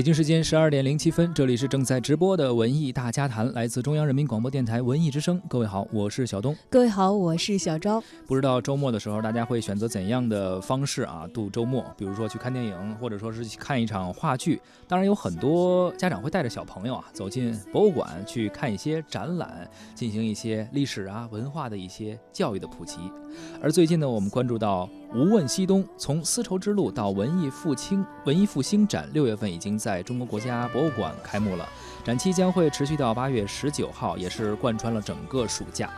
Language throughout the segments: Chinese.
北京时间十二点零七分，这里是正在直播的文艺大家谈，来自中央人民广播电台文艺之声。各位好，我是小东。各位好，我是小昭。不知道周末的时候，大家会选择怎样的方式啊度周末？比如说去看电影，或者说是去看一场话剧。当然，有很多家长会带着小朋友啊走进博物馆去看一些展览，进行一些历史啊文化的一些教育的普及。而最近呢，我们关注到。无问西东，从丝绸之路到文艺复兴，文艺复兴展六月份已经在在中国国家博物馆开幕了，展期将会持续到八月十九号，也是贯穿了整个暑假。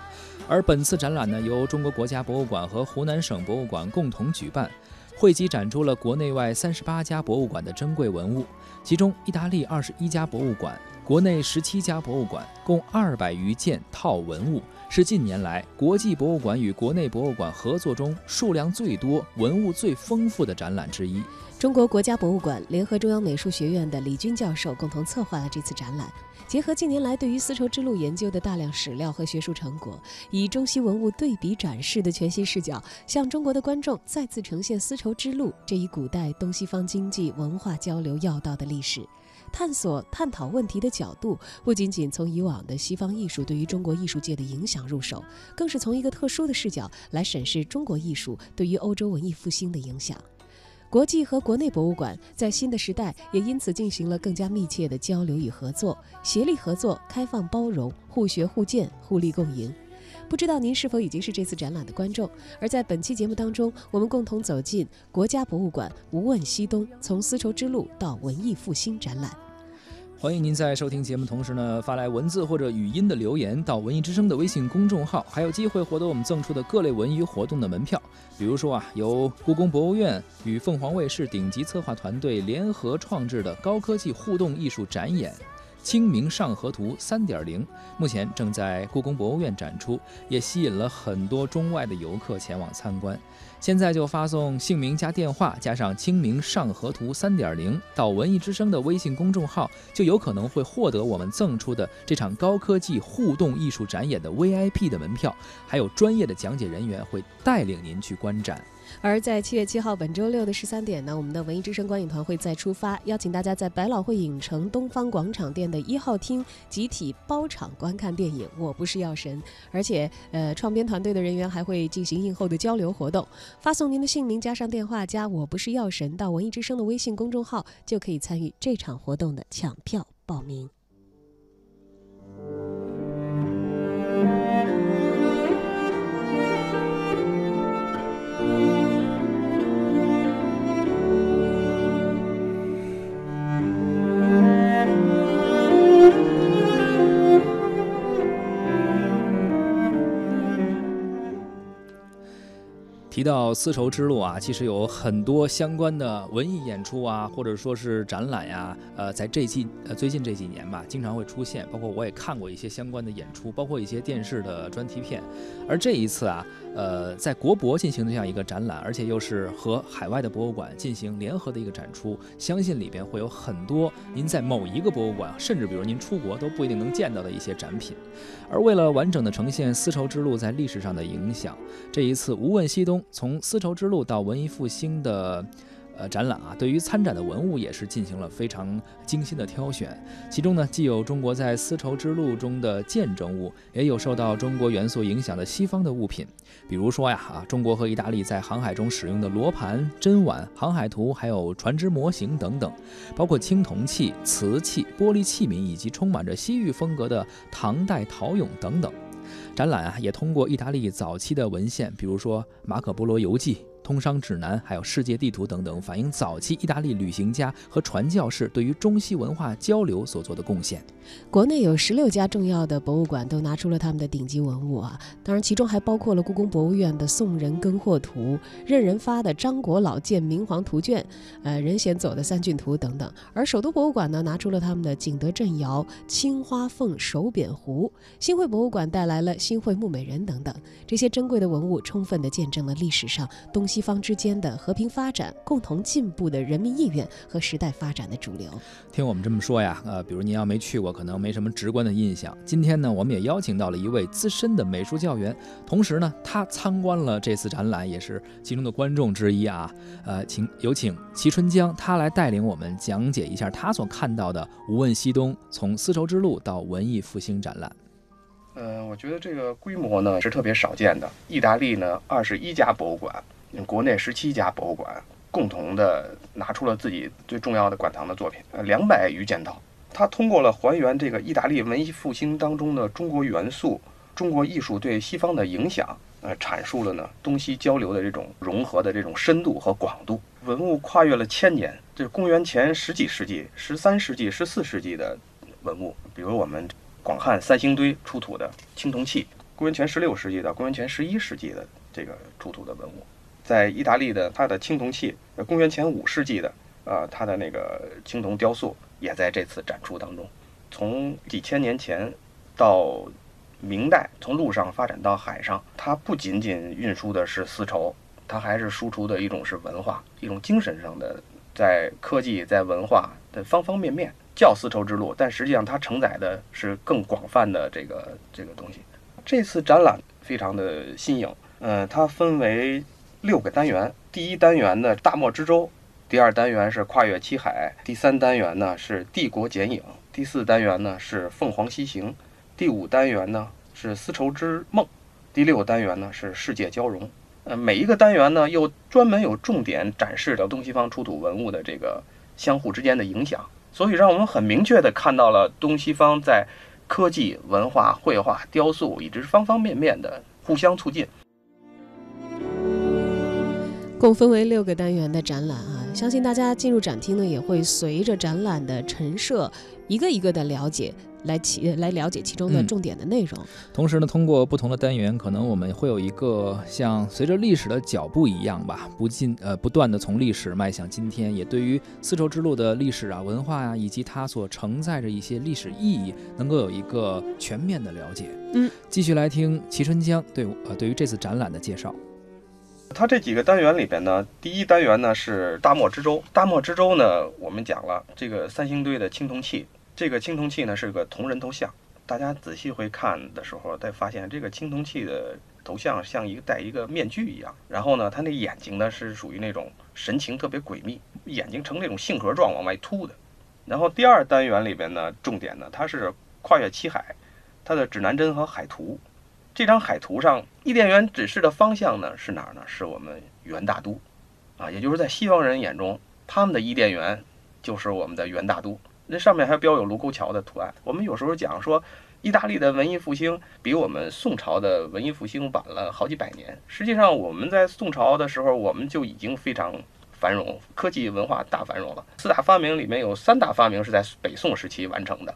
而本次展览呢，由中国国家博物馆和湖南省博物馆共同举办，汇集展出了国内外三十八家博物馆的珍贵文物，其中意大利二十一家博物馆，国内十七家博物馆，共二百余件套文物。是近年来国际博物馆与国内博物馆合作中数量最多、文物最丰富的展览之一。中国国家博物馆联合中央美术学院的李军教授共同策划了这次展览，结合近年来对于丝绸之路研究的大量史料和学术成果，以中西文物对比展示的全新视角，向中国的观众再次呈现丝绸之路这一古代东西方经济文化交流要道的历史。探索、探讨问题的角度，不仅仅从以往的西方艺术对于中国艺术界的影响入手，更是从一个特殊的视角来审视中国艺术对于欧洲文艺复兴的影响。国际和国内博物馆在新的时代也因此进行了更加密切的交流与合作，协力合作、开放包容、互学互鉴、互利共赢。不知道您是否已经是这次展览的观众？而在本期节目当中，我们共同走进国家博物馆“无问西东：从丝绸之路到文艺复兴”展览。欢迎您在收听节目同时呢，发来文字或者语音的留言到文艺之声的微信公众号，还有机会获得我们赠出的各类文娱活动的门票。比如说啊，由故宫博物院与凤凰卫视顶级策划团队联合创制的高科技互动艺术展演。《清明上河图》三点零目前正在故宫博物院展出，也吸引了很多中外的游客前往参观。现在就发送姓名加电话加上《清明上河图》三点零到文艺之声的微信公众号，就有可能会获得我们赠出的这场高科技互动艺术展演的 VIP 的门票，还有专业的讲解人员会带领您去观展。而在七月七号本周六的十三点呢，我们的文艺之声观影团会再出发，邀请大家在百老汇影城东方广场店的一号厅集体包场观看电影《我不是药神》，而且呃，创编团队的人员还会进行映后的交流活动。发送您的姓名加上电话加“我不是药神”到文艺之声的微信公众号，就可以参与这场活动的抢票报名。提到丝绸之路啊，其实有很多相关的文艺演出啊，或者说是展览呀，呃，在这季呃最近这几年吧，经常会出现。包括我也看过一些相关的演出，包括一些电视的专题片。而这一次啊，呃，在国博进行的这样一个展览，而且又是和海外的博物馆进行联合的一个展出，相信里边会有很多您在某一个博物馆，甚至比如您出国都不一定能见到的一些展品。而为了完整的呈现丝绸之路在历史上的影响，这一次无问西东。从丝绸之路到文艺复兴的，呃，展览啊，对于参展的文物也是进行了非常精心的挑选。其中呢，既有中国在丝绸之路中的见证物，也有受到中国元素影响的西方的物品。比如说呀，啊，中国和意大利在航海中使用的罗盘、针碗、航海图，还有船只模型等等，包括青铜器、瓷器、玻璃器皿，以及充满着西域风格的唐代陶俑等等。展览啊，也通过意大利早期的文献，比如说《马可波罗游记》。通商指南，还有世界地图等等，反映早期意大利旅行家和传教士对于中西文化交流所做的贡献。国内有十六家重要的博物馆都拿出了他们的顶级文物啊，当然其中还包括了故宫博物院的宋人庚货图、任人发的张国老建明皇图卷、呃任贤走的三骏图等等。而首都博物馆呢，拿出了他们的景德镇窑、青花凤手扁壶；新会博物馆带来了新会木美人等等。这些珍贵的文物，充分的见证了历史上东。西方之间的和平发展、共同进步的人民意愿和时代发展的主流。听我们这么说呀，呃，比如您要没去过，可能没什么直观的印象。今天呢，我们也邀请到了一位资深的美术教员，同时呢，他参观了这次展览，也是其中的观众之一啊。呃，请有请齐春江，他来带领我们讲解一下他所看到的“无问西东：从丝绸之路到文艺复兴”展览。嗯，我觉得这个规模呢是特别少见的。意大利呢，二十一家博物馆，国内十七家博物馆共同的拿出了自己最重要的馆藏的作品，呃，两百余件套。它通过了还原这个意大利文艺复兴当中的中国元素、中国艺术对西方的影响，呃，阐述了呢东西交流的这种融合的这种深度和广度。文物跨越了千年，这是公元前十几世纪、十三世纪、十四世纪的文物，比如我们。广汉三星堆出土的青铜器，公元前十六世纪到公元前十一世纪的这个出土的文物，在意大利的它的青铜器，公元前五世纪的，呃，它的那个青铜雕塑也在这次展出当中。从几千年前到明代，从陆上发展到海上，它不仅仅运输的是丝绸，它还是输出的一种是文化，一种精神上的，在科技在文化的方方面面。叫丝绸之路，但实际上它承载的是更广泛的这个这个东西。这次展览非常的新颖，呃，它分为六个单元。第一单元呢，大漠之舟；第二单元是跨越七海；第三单元呢是帝国剪影；第四单元呢是凤凰西行；第五单元呢是丝绸之梦；第六单元呢是世界交融。呃，每一个单元呢又专门有重点展示的东西方出土文物的这个相互之间的影响。所以，让我们很明确地看到了东西方在科技、文化、绘画、雕塑，以及方方面面的互相促进。共分为六个单元的展览啊，相信大家进入展厅呢，也会随着展览的陈设，一个一个的了解。来其来了解其中的重点的内容。同时呢，通过不同的单元，可能我们会有一个像随着历史的脚步一样吧，不进呃不断的从历史迈向今天，也对于丝绸之路的历史啊、文化呀，以及它所承载着一些历史意义，能够有一个全面的了解。嗯，继续来听齐春江对呃对于这次展览的介绍。它这几个单元里边呢，第一单元呢是大漠之舟。大漠之舟呢，我们讲了这个三星堆的青铜器。这个青铜器呢是个铜人头像，大家仔细会看的时候，再发现这个青铜器的头像像一个戴一个面具一样。然后呢，它那眼睛呢是属于那种神情特别诡秘，眼睛呈那种杏核状往外凸的。然后第二单元里边呢，重点呢它是跨越七海，它的指南针和海图。这张海图上，伊甸园指示的方向呢是哪儿呢？是我们元大都，啊，也就是在西方人眼中，他们的伊甸园就是我们的元大都。那上面还标有卢沟桥的图案。我们有时候讲说，意大利的文艺复兴比我们宋朝的文艺复兴晚了好几百年。实际上，我们在宋朝的时候，我们就已经非常繁荣，科技文化大繁荣了。四大发明里面有三大发明是在北宋时期完成的：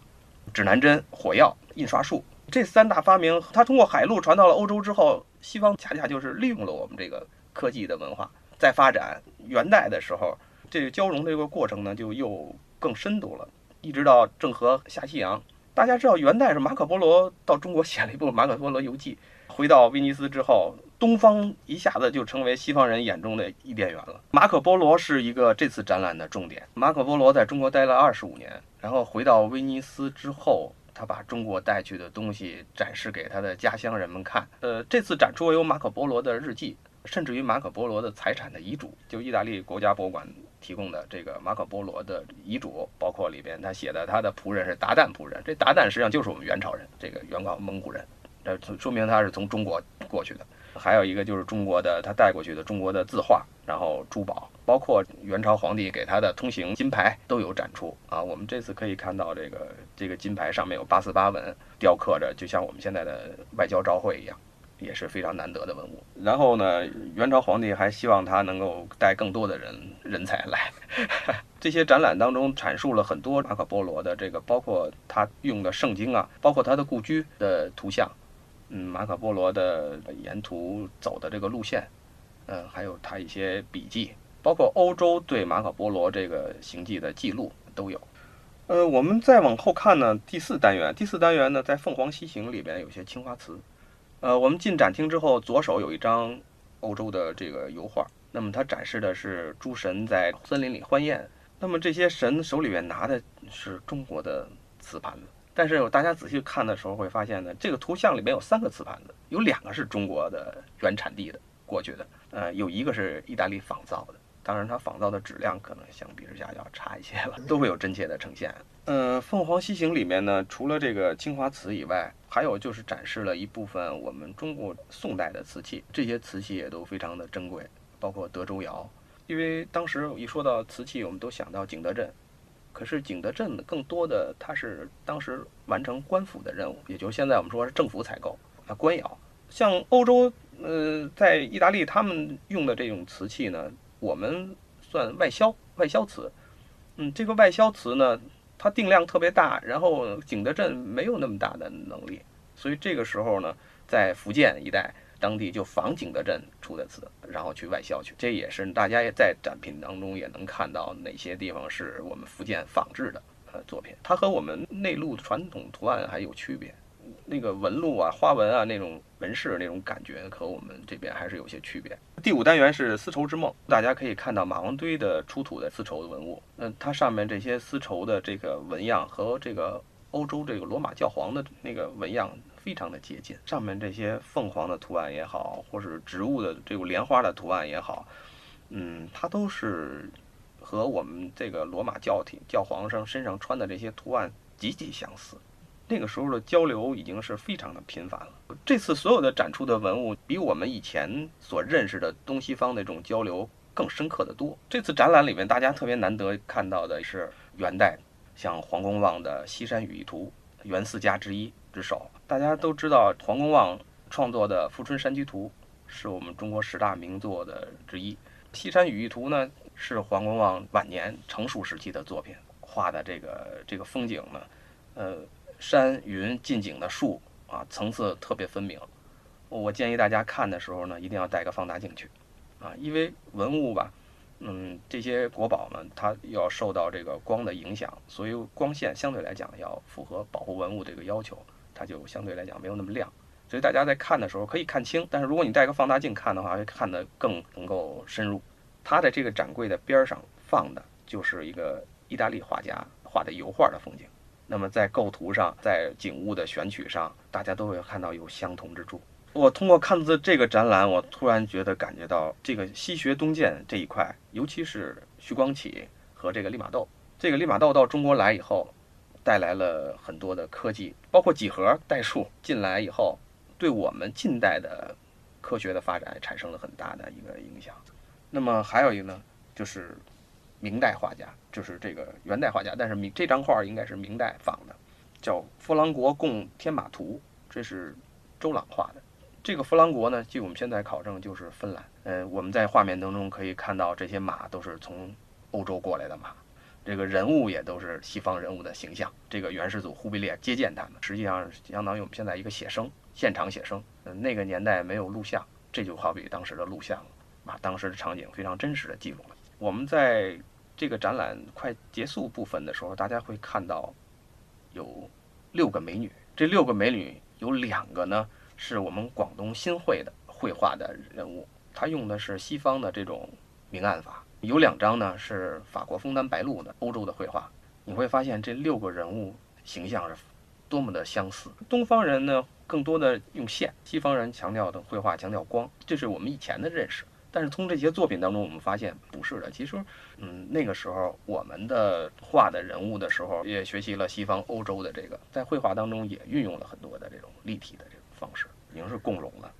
指南针、火药、印刷术。这三大发明，它通过海路传到了欧洲之后，西方恰恰就是利用了我们这个科技的文化在发展。元代的时候，这个交融这个过程呢，就又更深度了。一直到郑和下西洋，大家知道元代是马可波罗到中国写了一部《马可波罗游记》，回到威尼斯之后，东方一下子就成为西方人眼中的伊甸园了。马可波罗是一个这次展览的重点。马可波罗在中国待了二十五年，然后回到威尼斯之后，他把中国带去的东西展示给他的家乡人们看。呃，这次展出有马可波罗的日记，甚至于马可波罗的财产的遗嘱，就意大利国家博物馆。提供的这个马可波罗的遗嘱，包括里边他写的他的仆人是达旦仆人，这达旦实际上就是我们元朝人，这个元朝蒙古人，这说明他是从中国过去的。还有一个就是中国的他带过去的中国的字画，然后珠宝，包括元朝皇帝给他的通行金牌都有展出啊。我们这次可以看到这个这个金牌上面有八四八纹，雕刻着就像我们现在的外交照会一样。也是非常难得的文物。然后呢，元朝皇帝还希望他能够带更多的人人才来。这些展览当中阐述了很多马可波罗的这个，包括他用的圣经啊，包括他的故居的图像，嗯，马可波罗的沿途走的这个路线，嗯，还有他一些笔记，包括欧洲对马可波罗这个行迹的记录都有。呃，我们再往后看呢，第四单元，第四单元呢，在凤凰西行里边有些青花瓷。呃，我们进展厅之后，左手有一张欧洲的这个油画。那么它展示的是诸神在森林里欢宴，那么这些神手里面拿的是中国的瓷盘子。但是大家仔细看的时候会发现呢，这个图像里面有三个瓷盘子，有两个是中国的原产地的过去的，呃，有一个是意大利仿造的。当然，它仿造的质量可能相比之下要差一些了，都会有真切的呈现。嗯，凤凰西行里面呢，除了这个青花瓷以外，还有就是展示了一部分我们中国宋代的瓷器，这些瓷器也都非常的珍贵，包括德州窑。因为当时一说到瓷器，我们都想到景德镇，可是景德镇更多的它是当时完成官府的任务，也就是现在我们说是政府采购啊官窑。像欧洲，呃，在意大利他们用的这种瓷器呢。我们算外销，外销瓷，嗯，这个外销瓷呢，它定量特别大，然后景德镇没有那么大的能力，所以这个时候呢，在福建一带，当地就仿景德镇出的瓷，然后去外销去，这也是大家也在展品当中也能看到哪些地方是我们福建仿制的呃作品，它和我们内陆传统图案还有区别。那个纹路啊、花纹啊那种纹饰那种感觉和我们这边还是有些区别。第五单元是丝绸之梦，大家可以看到马王堆的出土的丝绸的文物，嗯，它上面这些丝绸的这个纹样和这个欧洲这个罗马教皇的那个纹样非常的接近。上面这些凤凰的图案也好，或是植物的这个莲花的图案也好，嗯，它都是和我们这个罗马教廷教皇上身上穿的这些图案极其相似。那个时候的交流已经是非常的频繁了。这次所有的展出的文物，比我们以前所认识的东西方那种交流更深刻的多。这次展览里面，大家特别难得看到的是元代，像黄公望的《西山羽翼图》，元四家之一之首。大家都知道，黄公望创作的《富春山居图》是我们中国十大名作的之一。《西山羽翼图》呢，是黄公望晚年成熟时期的作品，画的这个这个风景呢，呃。山云近景的树啊，层次特别分明。我建议大家看的时候呢，一定要带个放大镜去啊，因为文物吧，嗯，这些国宝呢，它要受到这个光的影响，所以光线相对来讲要符合保护文物这个要求，它就相对来讲没有那么亮。所以大家在看的时候可以看清，但是如果你带个放大镜看的话，会看得更能够深入。它的这个展柜的边上放的就是一个意大利画家画的油画的风景。那么在构图上，在景物的选取上，大家都会看到有相同之处。我通过看字这个展览，我突然觉得感觉到这个西学东渐这一块，尤其是徐光启和这个利玛窦。这个利玛窦到中国来以后，带来了很多的科技，包括几何代数进来以后，对我们近代的科学的发展产生了很大的一个影响。那么还有一个呢，就是。明代画家就是这个元代画家，但是明这张画应该是明代仿的，叫《弗朗国贡天马图》，这是周朗画的。这个弗朗国呢，据我们现在考证就是芬兰。呃，我们在画面当中可以看到这些马都是从欧洲过来的马，这个人物也都是西方人物的形象。这个元世祖忽必烈接见他们，实际上相当于我们现在一个写生，现场写生。嗯，那个年代没有录像，这就好比当时的录像了，把当时的场景非常真实的记录了。我们在这个展览快结束部分的时候，大家会看到有六个美女。这六个美女有两个呢，是我们广东新会的绘画的人物，他用的是西方的这种明暗法。有两张呢是法国枫丹白露的欧洲的绘画。你会发现这六个人物形象是多么的相似。东方人呢更多的用线，西方人强调的绘画强调光，这是我们以前的认识。但是从这些作品当中，我们发现不是的。其实，嗯，那个时候我们的画的人物的时候，也学习了西方欧洲的这个，在绘画当中也运用了很多的这种立体的这种方式，已经是共融了。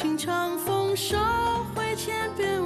情长风收，会千遍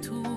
地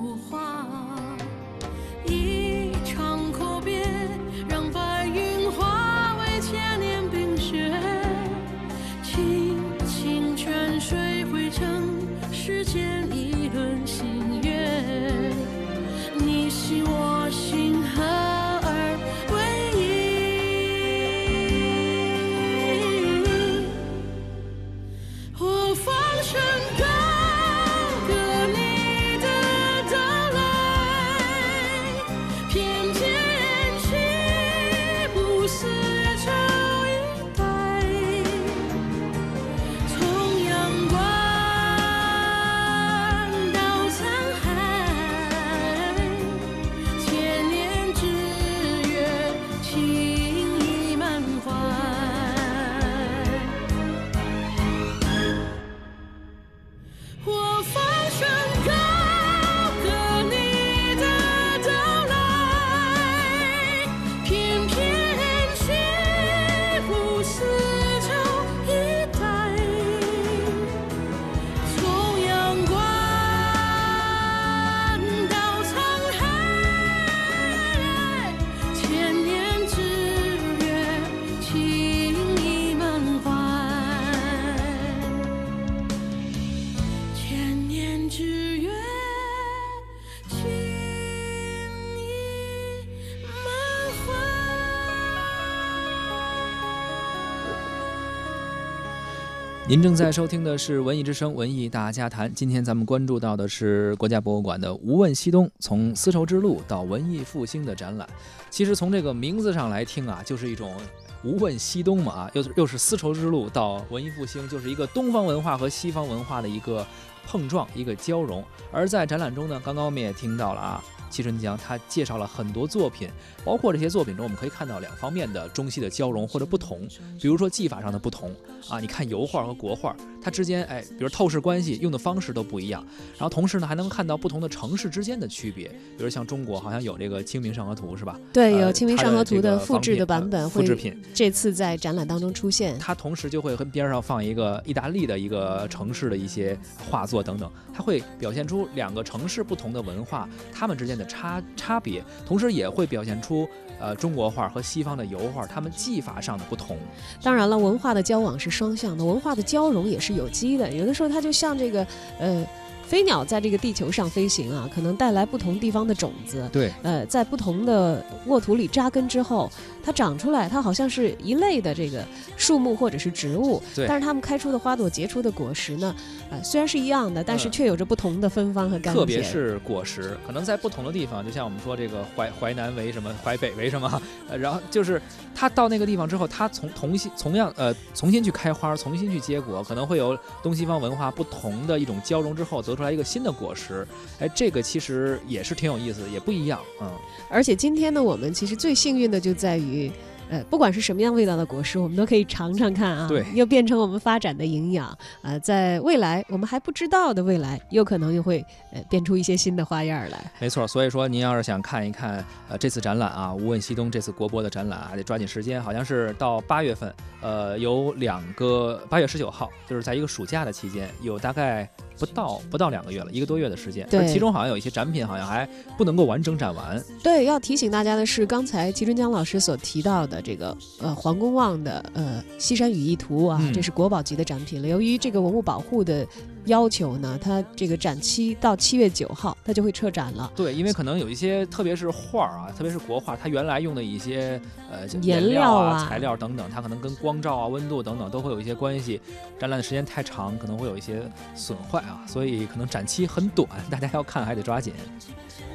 您正在收听的是《文艺之声·文艺大家谈》。今天咱们关注到的是国家博物馆的“无问西东：从丝绸之路到文艺复兴”的展览。其实从这个名字上来听啊，就是一种无问西东嘛啊，又又是丝绸之路到文艺复兴，就是一个东方文化和西方文化的一个碰撞，一个交融。而在展览中呢，刚刚我们也听到了啊。戚春江他介绍了很多作品，包括这些作品中，我们可以看到两方面的中西的交融或者不同。比如说技法上的不同啊，你看油画和国画，它之间哎，比如透视关系用的方式都不一样。然后同时呢，还能看到不同的城市之间的区别。比如像中国好像有这个《清明上河图》是吧？对，有呃《清明上河图》的复制的版本会复制品。这次在展览当中出现。它同时就会跟边上放一个意大利的一个城市的一些画作等等，它会表现出两个城市不同的文化，它们之间的差差别，同时也会表现出呃中国画和西方的油画它们技法上的不同。当然了，文化的交往是双向的，文化的交融也是有机的。有的时候它就像这个呃。飞鸟在这个地球上飞行啊，可能带来不同地方的种子，对，呃，在不同的沃土里扎根之后，它长出来，它好像是一类的这个树木或者是植物，对但是它们开出的花朵、结出的果实呢，呃，虽然是一样的，但是嗯却有着不同的芬芳和甘甜。特别是果实，可能在不同的地方，就像我们说这个淮淮南为什么，淮北为什么，呃，然后就是它到那个地方之后，它从同新同样呃重新去开花，重新去结果，可能会有东西方文化不同的一种交融之后，得出来一个新的果实。哎，这个其实也是挺有意思的，也不一样，嗯，而且今天呢，我们其实最幸运的就在于。呃，不管是什么样味道的果实，我们都可以尝尝看啊。对又变成我们发展的营养。呃，在未来我们还不知道的未来，有可能又会呃变出一些新的花样儿来。没错。所以说，您要是想看一看呃这次展览啊，无问西东这次国博的展览，还得抓紧时间，好像是到八月份，呃，有两个八月十九号，就是在一个暑假的期间，有大概不到不到两个月了，一个多月的时间。对其中好像有一些展品好像还不能够完整展完。对，要提醒大家的是，刚才齐春江老师所提到的这个呃黄公望的呃西山羽翼图啊，嗯这是国宝级的展品了。由于这个文物保护的要求呢，它这个展期到七月九号，它就会撤展了。对，因为可能有一些，特别是画儿啊，特别是国画，它原来用的一些呃颜料料啊材料等等，它可能跟光照啊、温度等等都会有一些关系。展览的时间太长，可能会有一些损坏啊，所以可能展期很短，大家要看还得抓紧。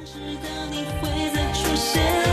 是的你会再出现。